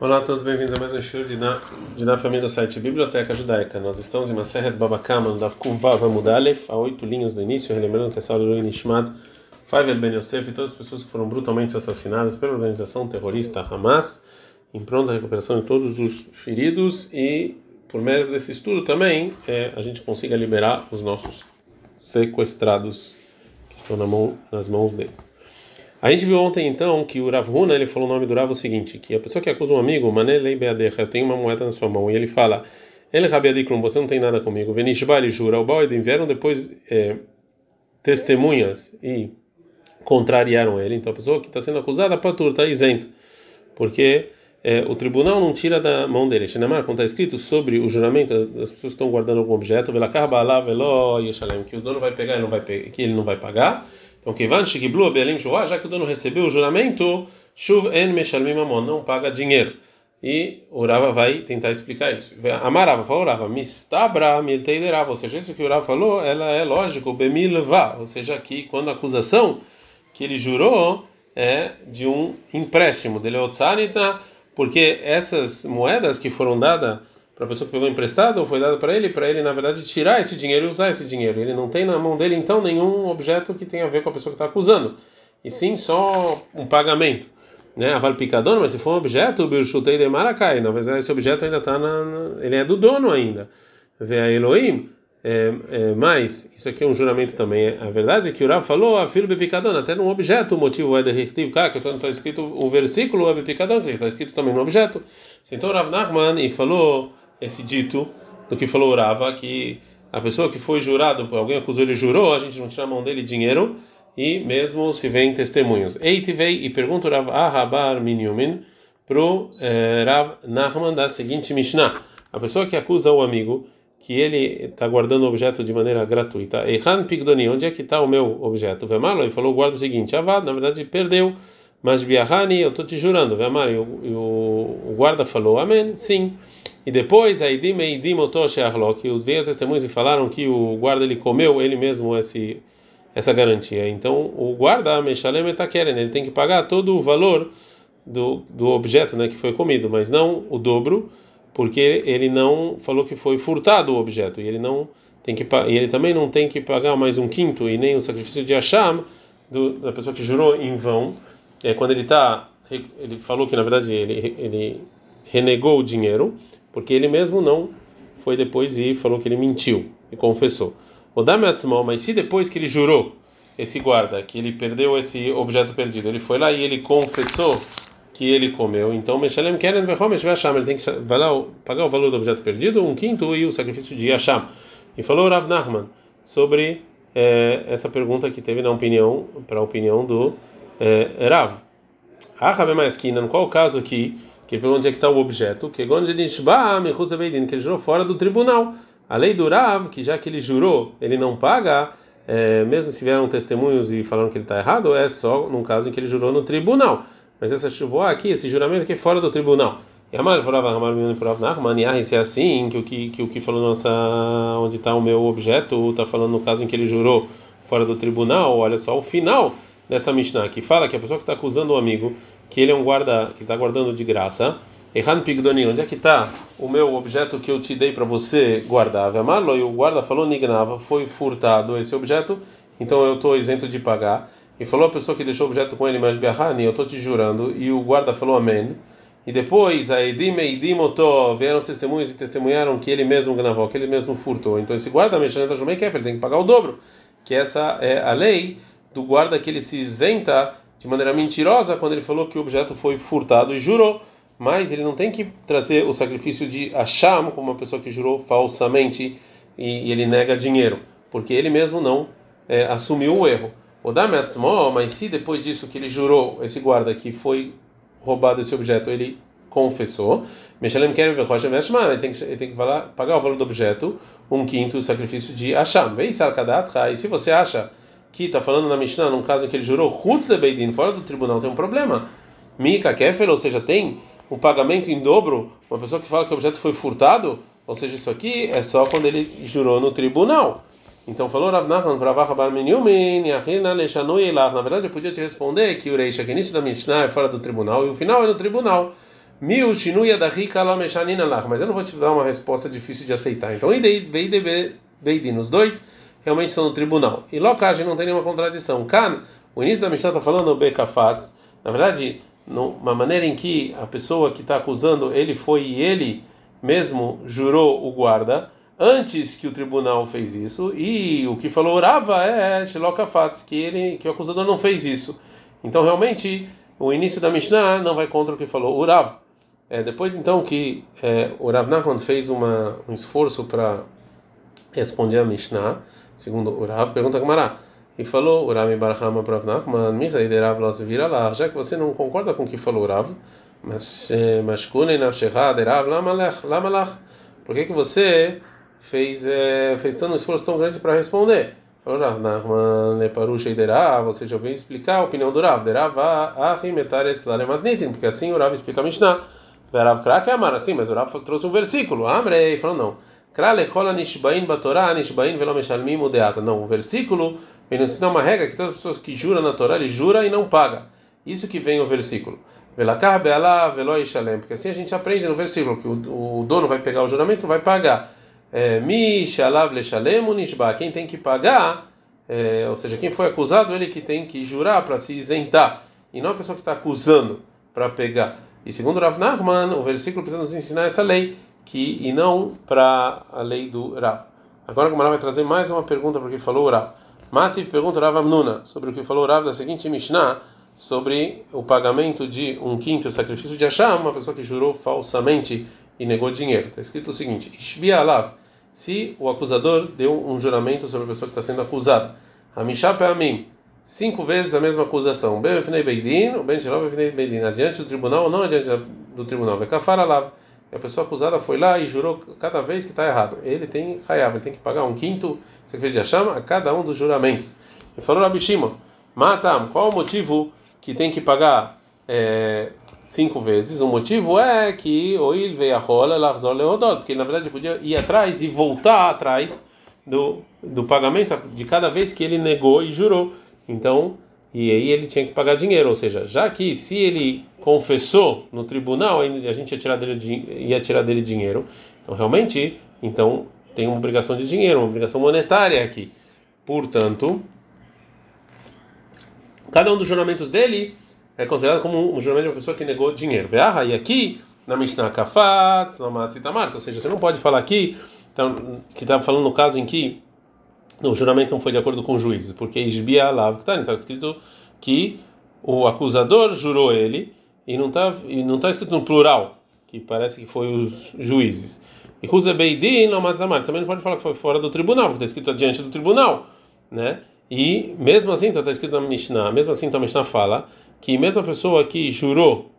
Olá a todos, bem-vindos a mais um show de na, família do site Biblioteca Judaica. Nós estamos em Maseret Babakama, no Dav Kuvav Amudalef, a oito linhas do início, relembrando que é Nishmat, Faivel Ben Yosef e todas as pessoas que foram brutalmente assassinadas pela organização terrorista Hamas, em pronta recuperação de todos os feridos e, por meio desse estudo também, é, a gente consiga liberar os nossos sequestrados que estão na mão, nas mãos deles. A gente viu ontem então que o Rav Huna, ele falou o nome do Rav o seguinte, que a pessoa que acusa um amigo, Manelei Beadecha, tem uma moeda na sua mão, e ele fala, ele Rabiadikrum, você não tem nada comigo, Venishba, jura, o Baal vieram depois é, testemunhas e contrariaram ele, então a pessoa que está sendo acusada, patur, está isenta, porque é, o tribunal não tira da mão dele. Shinamar, quando está escrito sobre o juramento, as pessoas estão guardando algum objeto, que o dono vai pegar e não vai que ele não vai pagar, então, Kivan Shigiblu Belim Shua, já que o dono recebeu o juramento, Shuv En Meshalmim Mamon, não paga dinheiro. E o Rava vai tentar explicar isso. Amarava, falou Rava, Mistabra Milteiderava, ou seja, isso que o Rava falou, ela é lógico, Bemilva, ou seja, que quando a acusação que ele jurou é de um empréstimo, dele porque essas moedas que foram dadas para a pessoa que pegou emprestado ou foi dado para ele, para ele na verdade tirar esse dinheiro e usar esse dinheiro. Ele não tem na mão dele então nenhum objeto que tenha a ver com a pessoa que está acusando, e sim só um pagamento, né? A picadona, mas se for um objeto, o birchutei de maracai, na verdade esse objeto ainda está na, ele é do dono ainda. Vê a Elohim, é, é, mas isso aqui é um juramento também. A verdade é que o Rav falou, a filho bepicadona, até num objeto, o motivo é de cá, que está escrito o versículo é bepicadona, que está escrito também no objeto. Então o Rav Nachman e falou esse dito do que falou Rava, que a pessoa que foi jurado, alguém acusou ele jurou, a gente não tira a mão dele dinheiro, e mesmo se vem testemunhos. Eite veio e pergunta Rav Ahabar Minyumin pro eh, Rav Nachman da seguinte Mishnah: a pessoa que acusa o amigo que ele está guardando o objeto de maneira gratuita. Eihan Pigdoni, onde é que está o meu objeto? Vemalo, ele falou, guarda o seguinte, Avad, na verdade perdeu, mas Biahani, eu estou te jurando, Vemalo, e o guarda falou, amém, sim. E depois, a Idim Eidim que os veio testemunhos e falaram que o guarda ele comeu ele mesmo esse, essa garantia. Então, o guarda, Meshalem Etakeren, ele tem que pagar todo o valor do, do objeto né, que foi comido, mas não o dobro, porque ele não falou que foi furtado o objeto. E ele, não tem que, e ele também não tem que pagar mais um quinto e nem o sacrifício de Hashem do, da pessoa que jurou em vão. É, quando ele está. Ele falou que na verdade ele, ele renegou o dinheiro porque ele mesmo não foi depois e falou que ele mentiu e confessou. O Dametzmal, mas se depois que ele jurou, esse guarda, que ele perdeu esse objeto perdido, ele foi lá e ele confessou que ele comeu, então Meshalem Keren Vehomesh Vasham, ele tem que vai lá pagar o valor do objeto perdido, um quinto e o sacrifício de Yasham. E falou Rav Nachman sobre é, essa pergunta que teve na opinião, para a opinião do é, Rav. Ah, qual o caso que que pergunta onde é que está o objeto, que que ele jurou fora do tribunal. A lei do Rav, que já que ele jurou, ele não paga, é, mesmo se vieram testemunhos e falaram que ele está errado, é só num caso em que ele jurou no tribunal. Mas essa chuva aqui, esse juramento aqui é fora do tribunal. E a Mari falava, se é assim, que o que, que, o que falou nossa, onde está o meu objeto, está falando no caso em que ele jurou fora do tribunal, olha só o final dessa Mishnah, que fala que a pessoa que está acusando o amigo que ele é um guarda que está guardando de graça. Erran Pigdoni, onde é que está o meu objeto que eu te dei para você guardar? E o guarda falou Nignava, foi furtado esse objeto, então eu estou isento de pagar. E falou a pessoa que deixou o objeto com ele, mas Biahani, eu estou te jurando. E o guarda falou Amém. E depois, a Edim Eidim Otó, vieram os testemunhos e testemunharam que ele mesmo gravou, que ele mesmo furtou. Então esse guarda, Mexaneta Jumei ele tem que pagar o dobro. Que essa é a lei do guarda que ele se isenta de maneira mentirosa quando ele falou que o objeto foi furtado e jurou, mas ele não tem que trazer o sacrifício de Hashem como uma pessoa que jurou falsamente e, e ele nega dinheiro, porque ele mesmo não é, assumiu o erro. O Dametzmo, mas se depois disso que ele jurou, esse guarda que foi roubado esse objeto, ele confessou, Meshalem Kerem Vechoshem Veshman, ele tem que, ele tem que pagar o valor do objeto, um quinto o sacrifício de Hashem. E se você acha que está falando na Mishnah, num caso em que ele jurou Hutz Beidin, fora do tribunal, tem um problema. Mika Kefer, ou seja, tem um pagamento em dobro, uma pessoa que fala que o objeto foi furtado, ou seja, isso aqui é só quando ele jurou no tribunal. Então falou Rav Nachman para Vacha Bar Minyumin, Yachina Leishanui Elach. Na verdade, eu podia te responder que o Reisha, que início da Mishnah é fora do tribunal e o final é no tribunal. Mil shinuya da rica mas eu não vou te dar uma resposta difícil de aceitar. Então, Beidin, os dois realmente estão no tribunal. E Lokage não tem nenhuma contradição. Kan, o início da Mishnah está falando o Bekafaz, na verdade, uma maneira em que a pessoa que está acusando ele foi e ele mesmo jurou o guarda antes que o tribunal fez isso e o que falou Rava é Shilokafaz, que ele que o acusador não fez isso. Então realmente o início da Mishnah não vai contra o que falou Urav. É, depois então que é, o Rav Nachman fez uma, um esforço para responder a Mishnah, segundo o Rav, pergunta Gamara, e falou o Rav Barahama para Rav Nachman, Michael Rav vira lá, já que você não concorda com o que falou o Rav, mas eh, Mashkunei Nafshechad Rav Lamalach, Lamalach, por que que você fez, é, fez tanto esforço tão grande para responder? Falou Rav Nachman, Leparushei Derav, você já veio explicar a opinião do Rav, Derav Ahim Etaretz Laremadnitin, porque assim o Rav explica a Mishnah. Verav Krak é amar, sim, mas o Rav trouxe um versículo. Amrei falou não. Não, o versículo vem nos ensinar uma regra que todas as pessoas que juram na Torá, ele jura e não paga. Isso que vem o versículo. Porque assim a gente aprende no versículo que o, o dono vai pegar o juramento vai pagar. É. Quem tem que pagar, é, ou seja, quem foi acusado, ele que tem que jurar para se isentar. E não a pessoa que está acusando para pegar. E segundo Rav Nachman, o versículo precisa nos ensinar essa lei, que e não para a lei do Rav. Agora o Gamara vai trazer mais uma pergunta para o que falou o Rav. Mativ pergunta Rav Amnuna sobre o que falou o Rav da seguinte Mishnah sobre o pagamento de um quinto sacrifício de Hashem, uma pessoa que jurou falsamente e negou dinheiro. Está escrito o seguinte: Ishbia Alav, se o acusador deu um juramento sobre a pessoa que está sendo acusada. Hamishá Peamim, cinco vezes a mesma acusação. Ben Beidin, Ben Beidin, adiante do tribunal ou não adiante do tribunal. Vekafara lá. E a pessoa acusada foi lá e jurou cada vez que está errado. Ele tem Hayab, ele tem que pagar um quinto sacrifício de chama a cada um dos juramentos. E falou Rabi Shimon, Matam, qual o motivo que tem que pagar é, cinco vezes? O motivo é que o il veio a rola, larzol leodot, porque na verdade podia ir atrás e voltar atrás do, do pagamento de cada vez que ele negou e jurou. Então, e aí ele tinha que pagar dinheiro, ou seja, já que se ele confessou no tribunal, a gente ia tirar dele, ia tirar dele dinheiro. Então, realmente, então tem uma obrigação de dinheiro, uma obrigação monetária aqui. Portanto, cada um dos juramentos dele é considerado como um juramento de uma pessoa que negou dinheiro. E aqui, na Mishnah Kafat, na Matzitamarta, ou seja, você não pode falar aqui, então, que está falando no caso em que o juramento não foi de acordo com o juiz, porque Isbia Alav, está tá escrito que o acusador jurou ele e não está tá escrito no plural, que parece que foi os juízes. E Ruza Beidin não Matzamar, também não pode falar que foi fora do tribunal, porque está escrito adiante do tribunal, né? E mesmo assim, então está escrito na Mishnah, mesmo assim, então a Mishnah fala que mesmo a pessoa que jurou,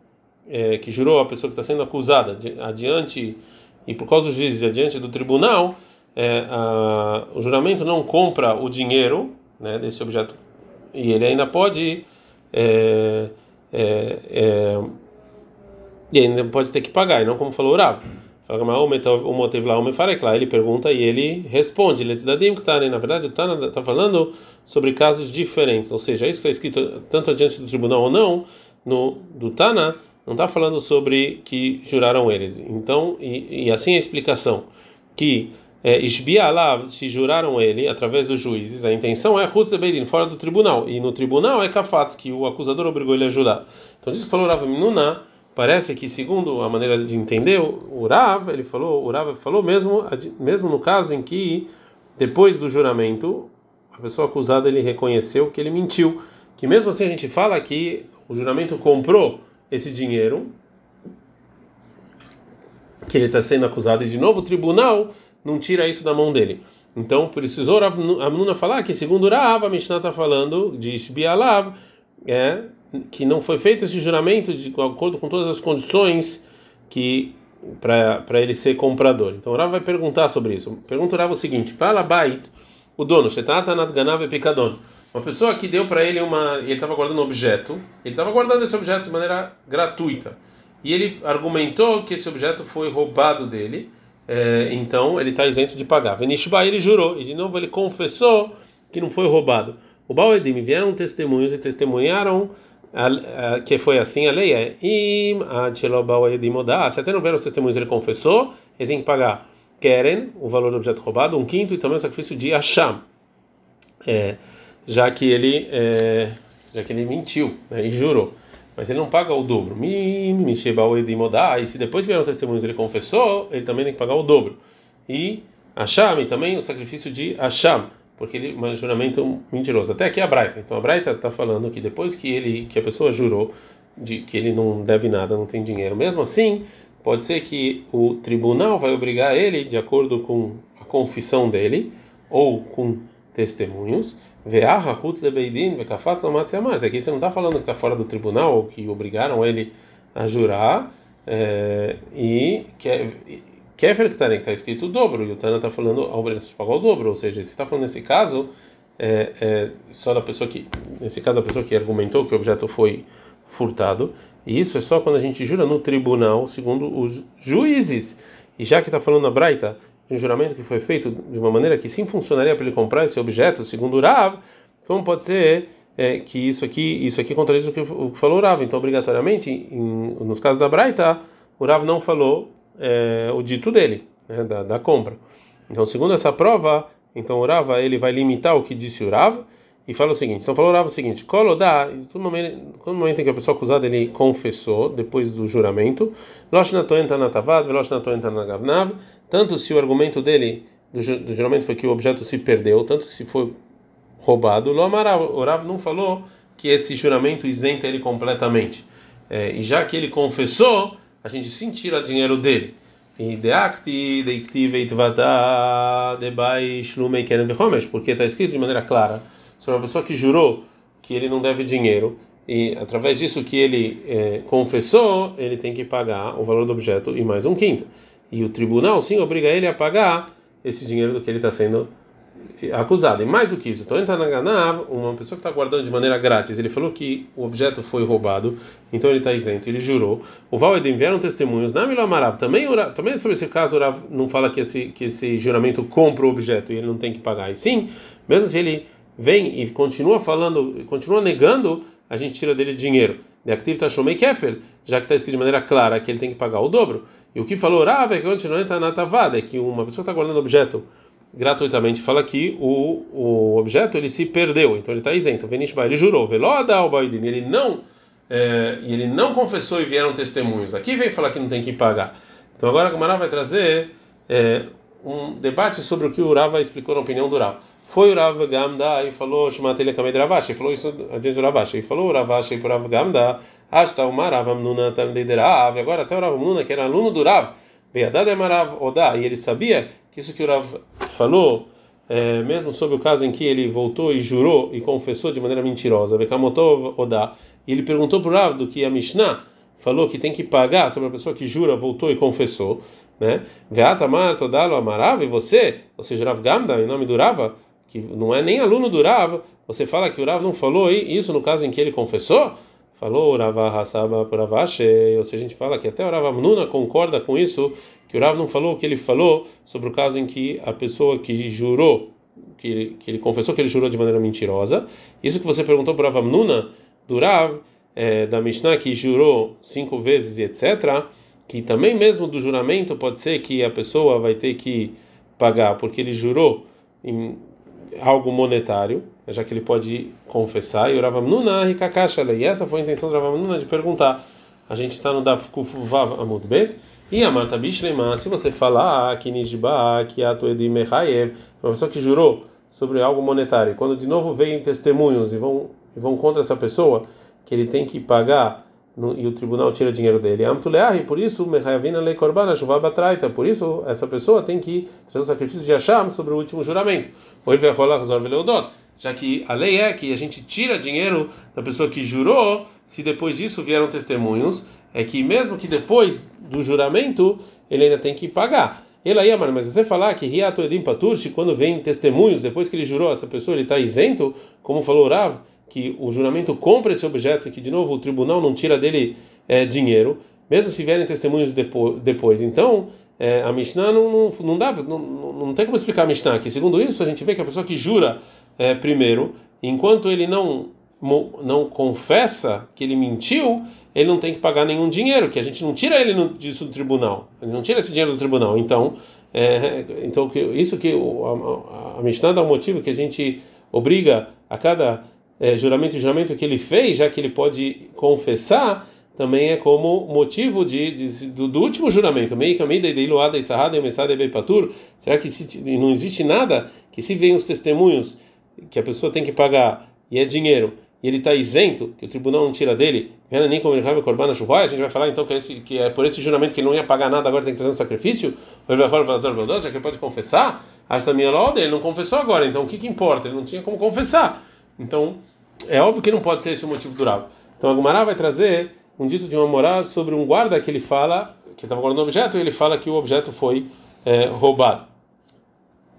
é, que jurou a pessoa que está sendo acusada adiante e por causa dos juízes adiante do tribunal, é, a, o juramento não compra o dinheiro né, desse objeto e ele ainda pode é, é, é e ainda pode ter que pagar, e não como falou o Rav. Ele pergunta e ele responde. Ele tá, né? Na verdade, o Tana está falando sobre casos diferentes, ou seja, isso está escrito tanto adiante do tribunal ou não, no, do Tana, não está falando sobre que juraram eles. Então, e, e assim a explicação que é, se juraram ele através dos juízes, a intenção é Hutz Beidin, fora do tribunal, e no tribunal é Kafatz, que o acusador obrigou ele a jurar. Então, isso que falou Rav Minuna, parece que, segundo a maneira de entender, o Rav, ele falou, o Rav falou mesmo, mesmo no caso em que, depois do juramento, a pessoa acusada ele reconheceu que ele mentiu, que mesmo assim a gente fala que o juramento comprou esse dinheiro, que ele está sendo acusado, e de novo o tribunal não tira isso da mão dele. Então, precisou a Mnuna falar que, segundo Rav, a Mishnah está falando de Shbialav, é, que não foi feito esse juramento de acordo com todas as condições que para ele ser comprador. Então, Rav vai perguntar sobre isso. Pergunta Rav o seguinte: Fala Bait, o dono, Shetata Nadganav Picadon. Uma pessoa que deu para ele uma. Ele estava guardando um objeto, ele estava guardando esse objeto de maneira gratuita. E ele argumentou que esse objeto foi roubado dele é, então ele está isento de pagar. Venishba ele jurou, e de novo ele confessou que não foi roubado. O Baal Edim vieram testemunhos e testemunharam a, a, que foi assim, a lei. É im se até não vieram os testemunhos ele confessou, ele tem que pagar. Querem o valor do objeto roubado, um quinto e também o sacrifício de Asham, é, já que ele é, já que ele mentiu né, e jurou, mas ele não paga o dobro. E se depois vieram testemunhos ele confessou, ele também tem que pagar o dobro. E Asham, e também o sacrifício de Asham, porque ele é um juramento mentiroso. Até aqui a Braita. Então a Braita está falando que depois que ele que a pessoa jurou de que ele não deve nada, não tem dinheiro, mesmo assim pode ser que o tribunal vai obrigar ele, de acordo com a confissão dele, ou com testemunhos, aqui você não está falando que está fora do tribunal, ou que obrigaram ele a jurar, é, e Kefer que está escrito o dobro, e o Tana está falando a obrigação de pagar o dobro, ou seja, se está falando nesse caso, é, é, só da pessoa que, nesse caso, a pessoa que argumentou que o objeto foi furtado, e isso é só quando a gente jura no tribunal, segundo os juízes. E já que está falando na Braita, de um juramento que foi feito de uma maneira que sim funcionaria para ele comprar esse objeto, segundo o Rav, como pode ser é, que isso aqui, isso aqui contradiz o que, o que falou o Rav? Então, obrigatoriamente, em, nos casos da Braita, o Rav não falou é, o dito dele, né, da, da compra. Então, segundo essa prova, então o Rav ele vai limitar o que disse o Rav e fala o seguinte: então falou o seguinte, colodá, todo momento, todo momento em que a pessoa acusada ele confessou depois do juramento, tanto se o argumento dele do, do juramento foi que o objeto se perdeu, tanto se foi roubado, o Rav não falou que esse juramento isenta ele completamente. É, e já que ele confessou, a gente sim tira dinheiro dele. Porque está escrito de maneira clara sobre uma pessoa que jurou que ele não deve dinheiro e através disso que ele é, confessou, ele tem que pagar o valor do objeto e mais um quinto. E o tribunal sim obriga ele a pagar esse dinheiro do que ele está sendo acusado. E mais do que isso, então entrando na Ganav, uma pessoa que está guardando de maneira grátis, ele falou que o objeto foi roubado, então ele está isento, ele jurou. O Val Edem vieram testemunhos, na Milomarav, também, também sobre esse caso, o Rav não fala que esse, que esse juramento compra o objeto e ele não tem que pagar. E sim, mesmo se ele vem e continua falando, continua negando, a gente tira dele dinheiro. Tashomei kefel, já que está escrito de maneira clara que ele tem que pagar o dobro. E o que falou Rav é que continua entra na tavada, é que uma pessoa está guardando objeto gratuitamente, fala que o, o objeto ele se perdeu, então ele está isento. Venishba, ele jurou, veloda ao ele não é, ele não confessou e vieram testemunhos. Aqui vem falar que não tem que pagar. Então agora a Gamara vai trazer é, um debate sobre o que o Rava explicou na opinião do Rava. Foi o Rav Gamda e falou, Shumatelia Kamed Ravashi, falou isso adiante do Ravashi, e falou o Ravashi para o Rav Gamda, Ashta o Marav Amnuna Tamdeiderav, agora até o Rav Amnuna, que era aluno do Rav, Veadad Marav Oda, e ele sabia que isso que o Rav falou, é, mesmo sobre o caso em que ele voltou e jurou e confessou de maneira mentirosa, Vekamotov Oda, e ele perguntou para o Rav do que a Mishnah falou que tem que pagar sobre a pessoa que jura, voltou e confessou, né? Veatamar Todalo Amarav, e você, ou seja, Rav Gamda, em nome do Rava, que não é nem aluno do Rav, você fala que o Rav não falou isso no caso em que ele confessou? Falou Rava Hasaba Puravashe, ou seja, a gente fala que até o Rav Amnuna concorda com isso, que o Rav não falou o que ele falou sobre o caso em que a pessoa que jurou, que ele, que ele confessou que ele jurou de maneira mentirosa. Isso que você perguntou para o Rav Amnuna, do Rav, é, da Mishnah, que jurou cinco vezes e etc., que também mesmo do juramento pode ser que a pessoa vai ter que pagar, porque ele jurou em algo monetário, já que ele pode confessar, e o Ravamnuna Rikakashala, e essa foi a intenção do Ravamnuna de perguntar. A gente está no Daf Kufuvav e a Marta se você falar que Nijba, que Atuedi Mechayev, uma pessoa que jurou sobre algo monetário, quando de novo vem testemunhos e vão, e vão contra essa pessoa, que ele tem que pagar no, e o tribunal tira dinheiro dele. e por isso, por isso essa pessoa tem que trazer o sacrifício de Hashem sobre o último juramento. Já que a lei é que a gente tira dinheiro da pessoa que jurou, se depois disso vieram testemunhos, é que mesmo que depois do juramento ele ainda tem que pagar. Ele aí, mas você falar que Riato Edim Paturshi, quando vem testemunhos, depois que ele jurou, essa pessoa ele está isento, como falou Rav, que o juramento compra esse objeto e que de novo o tribunal não tira dele é, dinheiro, mesmo se vierem testemunhos depois. Então, é, a Mishnah não, não, não dá, não, não tem como explicar a Mishnah, que segundo isso a gente vê que a pessoa que jura é, primeiro, enquanto ele não não confessa que ele mentiu, ele não tem que pagar nenhum dinheiro, que a gente não tira ele disso do tribunal, ele não tira esse dinheiro do tribunal. Então, é, então isso que a, a Mishnah dá um motivo que a gente obriga a cada é, juramento e juramento que ele fez, já que ele pode confessar, também é como motivo de, de do, do, último juramento. Será que se, não existe nada que se vem os testemunhos que a pessoa tem que pagar e é dinheiro e ele está isento, que o tribunal não tira dele, a gente vai falar então que, esse, que é por esse juramento que ele não ia pagar nada, agora tem que trazer um sacrifício, já que ele pode confessar, ele não confessou agora, então o que, que importa? Ele não tinha como confessar. Então, é óbvio que não pode ser esse o motivo durável. Então a Gumará vai trazer um dito de uma moral sobre um guarda que ele fala, que estava guardando o objeto, e ele fala que o objeto foi é, roubado.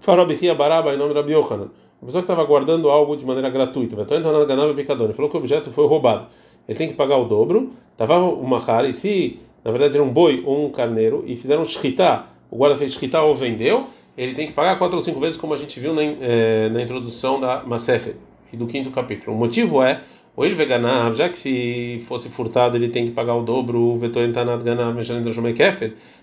Farobihia Baraba em nome de Rabi Yohanan. A pessoa que estava guardando algo de maneira gratuita, ele falou que o objeto foi roubado. Ele tem que pagar o dobro. Estava uma cara, e se na verdade era um boi ou um carneiro, e fizeram shkita, o guarda fez shkita ou vendeu, ele tem que pagar quatro ou cinco vezes, como a gente viu na, é, na introdução da Maseche e do quinto capítulo. O motivo é, ou ele veganar, já que se fosse furtado ele tem que pagar o dobro, o vetor entanad ganav,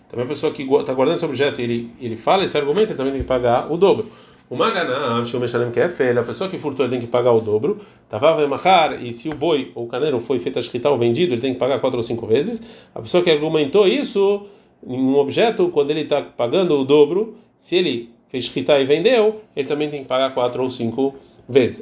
também a pessoa que está guardando esse objeto ele, ele fala esse argumento, ele também tem que pagar o dobro. O Maganav, Shum Meshalem Kefel, a pessoa que furtou ele tem que pagar o dobro. Tavava Mahar, e se o boi ou o caneiro foi feito a escrita ou vendido, ele tem que pagar quatro ou cinco vezes. A pessoa que argumentou isso em um objeto, quando ele está pagando o dobro, se ele fez escrita e vendeu, ele também tem que pagar quatro ou cinco vezes.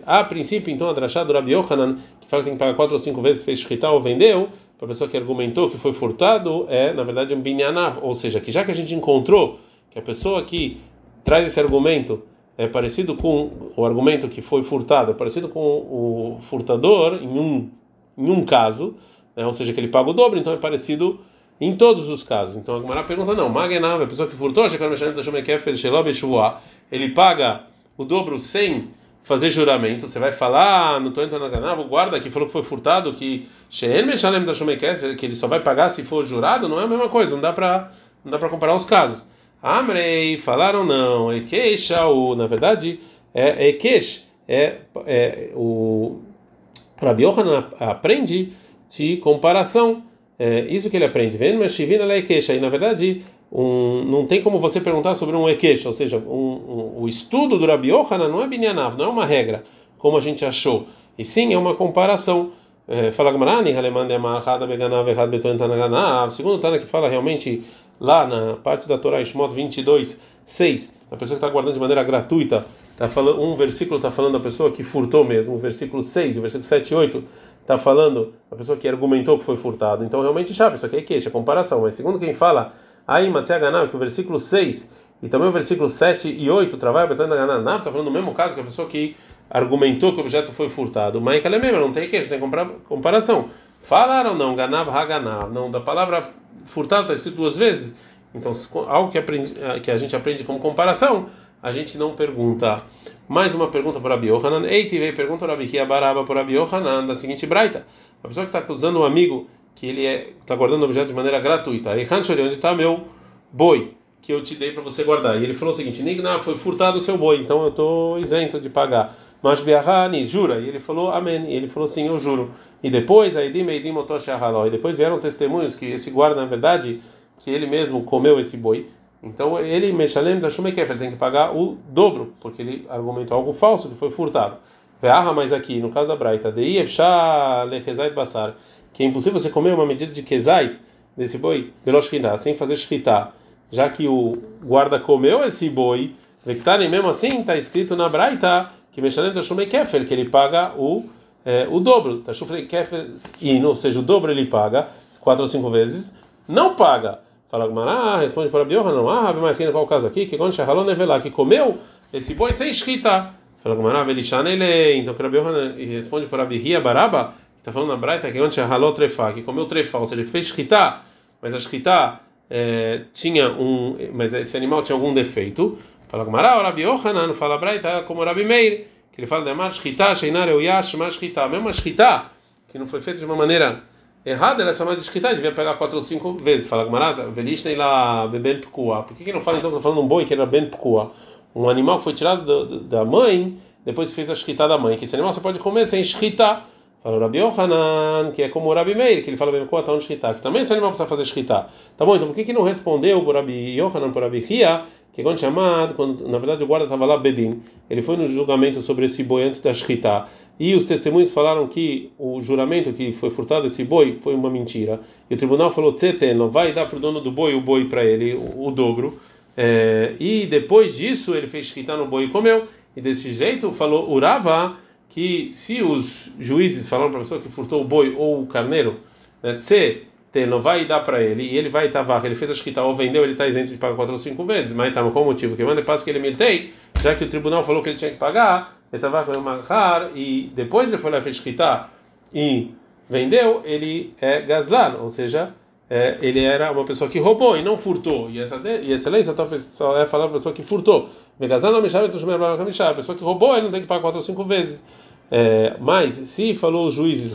A princípio, então, a Drashá do Rabi Yohanan, que fala que tem que pagar quatro ou cinco vezes, fez escrita ou vendeu, para a pessoa que argumentou que foi furtado, é na verdade um binyanav, ou seja, que já que a gente encontrou que a pessoa que traz esse argumento é parecido com o argumento que foi furtado, é parecido com o furtador em um, em um caso, né, ou seja, que ele paga o dobro, então é parecido em todos os casos. Então a Gemara pergunta: não, Magenav, a pessoa que furtou, ele paga o dobro sem fazer juramento. Você vai falar ah, no Toento Naganav, o guarda que falou que foi furtado, que que ele só vai pagar se for jurado, não é a mesma coisa, não dá para não dá para comparar os casos. Amrei, falaram não, Ekesha, ou na verdade, é Ekesh, é, é o Rabi Yohanan aprende de comparação, é, isso que ele aprende, vendo, mas Shivina Ekesha, e na verdade, um, não tem como você perguntar sobre um Ekesha, ou seja, um, um, o estudo do Rabi Yohanan não é Binyanav, não é uma regra, como a gente achou, e sim é uma comparação. É, fala Gamarani, Halemande segundo Tana que fala realmente lá na parte da Torá, Shmot 22, 6, a pessoa que está guardando de maneira gratuita, tá falando, um versículo está falando da pessoa que furtou mesmo, o versículo 6, o versículo 7 e 8 está falando da pessoa que argumentou que foi furtado. Então realmente já, isso aqui é queixa, comparação. Mas segundo quem fala, aí Matseaganá, que o versículo 6 e também o versículo 7 e 8, Travai, Betão Gananá, está falando do mesmo caso que a pessoa que argumentou que o objeto foi furtado. Mas é mesmo, não tem queixa, tem comparação. Falaram não, Ganav Haganav, não, da palavra furtado está escrito duas vezes. Então, algo que, aprendi, eh, que a gente aprende como comparação, a gente não pergunta. Mais uma pergunta para Rabi Yohanan. Eiti veio pergunta para Rabi Baraba para Rabi Yohanan da seguinte braita. A pessoa que está acusando um amigo que ele está é, guardando objeto de maneira gratuita. Aí, Hanshori, onde está meu boi que eu te dei para você guardar? E ele falou o seguinte: Nigna, foi furtado o seu boi, então eu estou isento de pagar. Mas Biahani, jura? E ele falou Amém. E ele falou sim, eu juro. E depois, Aidim Eidim E depois vieram testemunhos que esse guarda, na verdade, que ele mesmo comeu esse boi. Então ele, Meshalem da Shumekef, ele tem que pagar o dobro, porque ele argumentou algo falso, que foi furtado. Vearra, mas aqui, no caso da Braita, de Lechezait Basar, que é impossível você comer uma medida de Kezait desse boi, Beloshkinah, sem fazer shkita, já que o guarda comeu esse boi, Vektanem mesmo assim, está escrito na Braita que Meshalem da Shumekef, que ele paga o é, o dobro, tá e ou seja, o dobro ele paga quatro ou cinco vezes, não paga. Fala Gmará, responde para Bioha, não, ah, mas qual o caso aqui? Que quando Shahalon Nevelá, que comeu esse boi sem escrita. Fala Gmará, Velishanele, então para Bioha, e responde para Bihia Baraba, que está falando na Braita, que quando Shahalon Trefá, que comeu trefá, ou seja, que fez escrita, mas a escrita é, tinha um, mas esse animal tinha algum defeito. Fala Gmará, Rabi Yohanan, fala Braita, como Rabi Meir que ele fala de Amar Shkita, Sheinar Euyash, Mar Shkita. A mesma Shkita, que não foi feita de uma maneira errada, ela é chamada de Shkita, devia pegar quatro ou cinco vezes. Fala Gamarata, Velishna lá Ben Pkua. Por que, que não fala então, está falando um boi que era Ben Pkua? Um animal que foi tirado do, do, da mãe, depois fez a Shkita da mãe. Que esse animal você pode comer sem Shkita. Falou Rabi Yohanan, que é como o Rabi Meir, que ele fala bem com a shkita, que também esse animal precisa fazer shkita. Tá bom, então por que que não respondeu por Rabi Yohanan, por Rabi Ria, que quando chamado, quando na verdade o guarda estava lá Bedin, ele foi no julgamento sobre esse boi antes da shkita, e os testemunhos falaram que o juramento que foi furtado esse boi foi uma mentira. E o tribunal falou: não vai dar para o dono do boi o boi para ele, o, o dobro. É, e depois disso ele fez shkita no boi e comeu. E desse jeito falou Urava que se os juízes falaram para a pessoa que furtou o boi ou o carneiro, né, não vai dar para ele e ele vai estar ele fez a shkita ou vendeu, ele está isento de pagar quatro ou cinco vezes. Mas tá, qual o motivo? Que manda passa que ele miltei, já que o tribunal falou que ele tinha que pagar estava com mahar e depois ele foi lá fez shkita e vendeu, ele é gazlan, ou seja, é, ele era uma pessoa que roubou e não furtou. E essa e essa lei só, é falar para a pessoa que furtou. Gazlan não me chama, a pessoa que roubou, ele não tem que pagar quatro ou cinco vezes. É, mas se falou os juízes,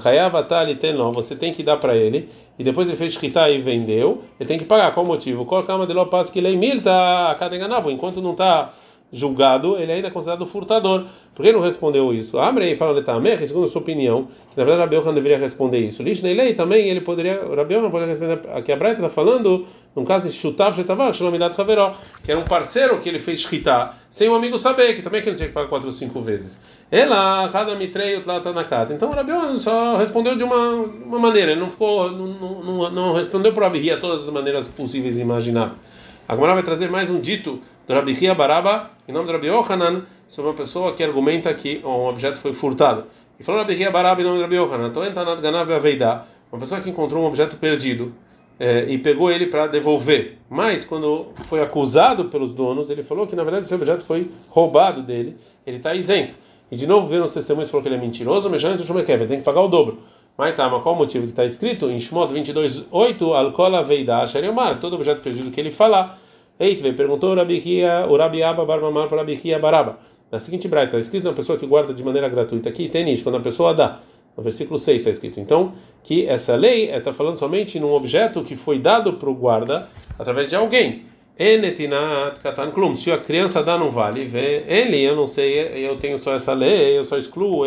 você tem que dar para ele, e depois ele fez shkita e vendeu, ele tem que pagar. Qual o motivo? Colocar uma de que lei milta, enganava, enquanto não está julgado, ele ainda é considerado furtador. Por que não respondeu isso? Amrei fala de Tamer, segundo a sua opinião, que na verdade Rabi Yohan deveria responder isso. Lishnei lei também, ele poderia, Rabi Yohan poderia responder, aqui a Braita está falando, num caso Shutav Shetavar, Shlomidat Haveró, que era um parceiro que ele fez shkita, sem um amigo saber, que também que ele tinha que pagar quatro ou cinco vezes. Ela, cada mitrei, Tlatanakata. Então Rabi Yohan só respondeu de uma, uma maneira, ele não ficou, não, não, não, não respondeu para Rabi todas as maneiras possíveis e imagináveis. A Gemara vai trazer mais um dito do Rabi Hia Baraba, em nome do Rabi Yohanan, sobre uma pessoa que argumenta que um objeto foi furtado. E falou Rabi Hia Baraba, em nome do Rabi Yohanan, Toentanat Ganav Aveidá, uma pessoa que encontrou um objeto perdido é, e pegou ele para devolver. Mas, quando foi acusado pelos donos, ele falou que na verdade esse objeto foi roubado dele, ele está isento. E de novo, vendo os testemunhos, falou que ele é mentiroso, mas já ele tem que pagar o dobro. Mas tá, mas qual o motivo que está escrito? Em Shmot 22.8, Alcola Veida Shariomar, todo objeto perdido que ele falar. Eitve perguntou o Rabi Abba Barmamar para Rabi Baraba. Na seguinte braita, está escrito uma pessoa que guarda de maneira gratuita aqui, tem quando a pessoa dá. No versículo 6 está escrito. Então, que essa lei está falando somente num objeto que foi dado para o guarda através de alguém. Enetinat. Se a criança dá, não vale. Ele, eu não sei, eu tenho só essa lei, eu só excluo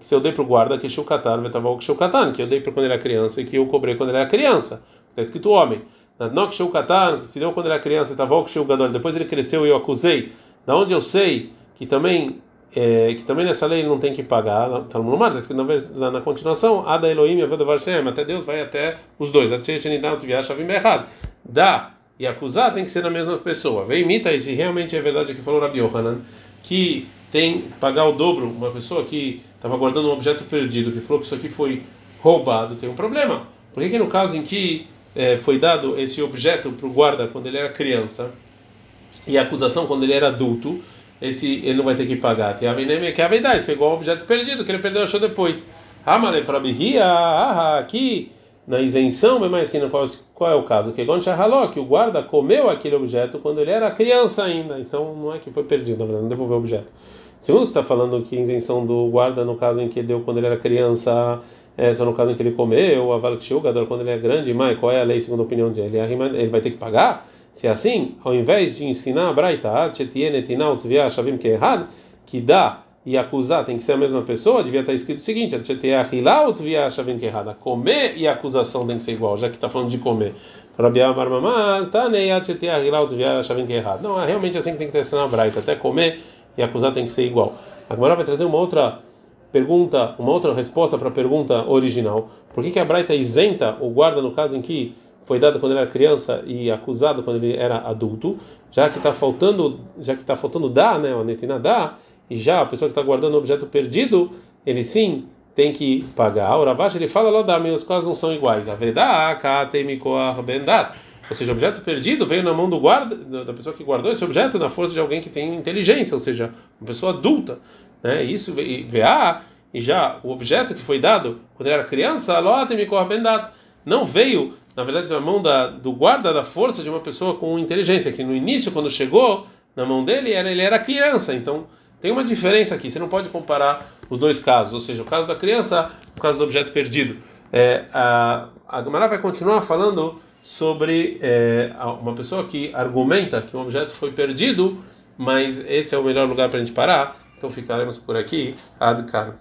se eu dei para o guarda que que eu dei para quando ele era criança e que eu cobrei quando ele era criança. Está escrito homem. Nadnok Shukatan, se deu quando era criança, Vetavok Shugadol, depois ele cresceu e eu acusei. Da onde eu sei que também é, que também nessa lei ele não tem que pagar, está no mar, está escrito na, continuação, Ada Elohim Avedavar Shem, até Deus vai até os dois. Dá e acusar tem que ser na mesma pessoa. Vem imita e se realmente é verdade que falou Rabi Yohanan, que tem pagar o dobro uma pessoa que estava guardando um objeto perdido, que falou que isso aqui foi roubado, tem um problema. Por que, que no caso em que é, foi dado esse objeto para o guarda quando ele era criança e a acusação quando ele era adulto, esse ele não vai ter que pagar? Tem a que é a isso é igual ao objeto perdido que ele perdeu achou depois. Amale Frabihia, aqui na isenção, mas que qual, qual é o caso? Que que o guarda comeu aquele objeto quando ele era criança ainda, então não é que foi perdido, na verdade, não devolveu o objeto. Segundo que está falando que isenção do guarda no caso em que deu quando ele era criança, é só no caso em que ele comeu, a valkshugador quando ele é grande, mas qual é a lei segundo a opinião dele? Ele vai ter que pagar? Se é assim, ao invés de ensinar a Braita, que é dá e acusar tem que ser a mesma pessoa, devia estar escrito o seguinte: comer e acusação tem que ser igual, já que está falando de comer. Não, é realmente assim que tem que ter na Braita, até comer e acusar tem que ser igual. Agora vai trazer uma outra pergunta, uma outra resposta para a pergunta original. Por que, que a Braita isenta o guarda no caso em que foi dado quando ele era criança e acusado quando ele era adulto, já que está faltando, já que está faltando dar, né, o netina dar, e já a pessoa que está guardando o objeto perdido, ele sim tem que pagar. O Ravash ele fala lá da os casos não são iguais. A verdade, ou seja, o objeto perdido veio na mão do guarda, da pessoa que guardou esse objeto na força de alguém que tem inteligência, ou seja, uma pessoa adulta, né? Isso VA e já o objeto que foi dado quando era criança, não veio, na verdade, na mão da, do guarda da força de uma pessoa com inteligência, que no início quando chegou na mão dele era ele era criança, então tem uma diferença aqui. Você não pode comparar os dois casos, ou seja, o caso da criança, o caso do objeto perdido. É, a a vai continuar falando sobre é, uma pessoa que argumenta que um objeto foi perdido, mas esse é o melhor lugar para a gente parar. Então ficaremos por aqui. Adkar.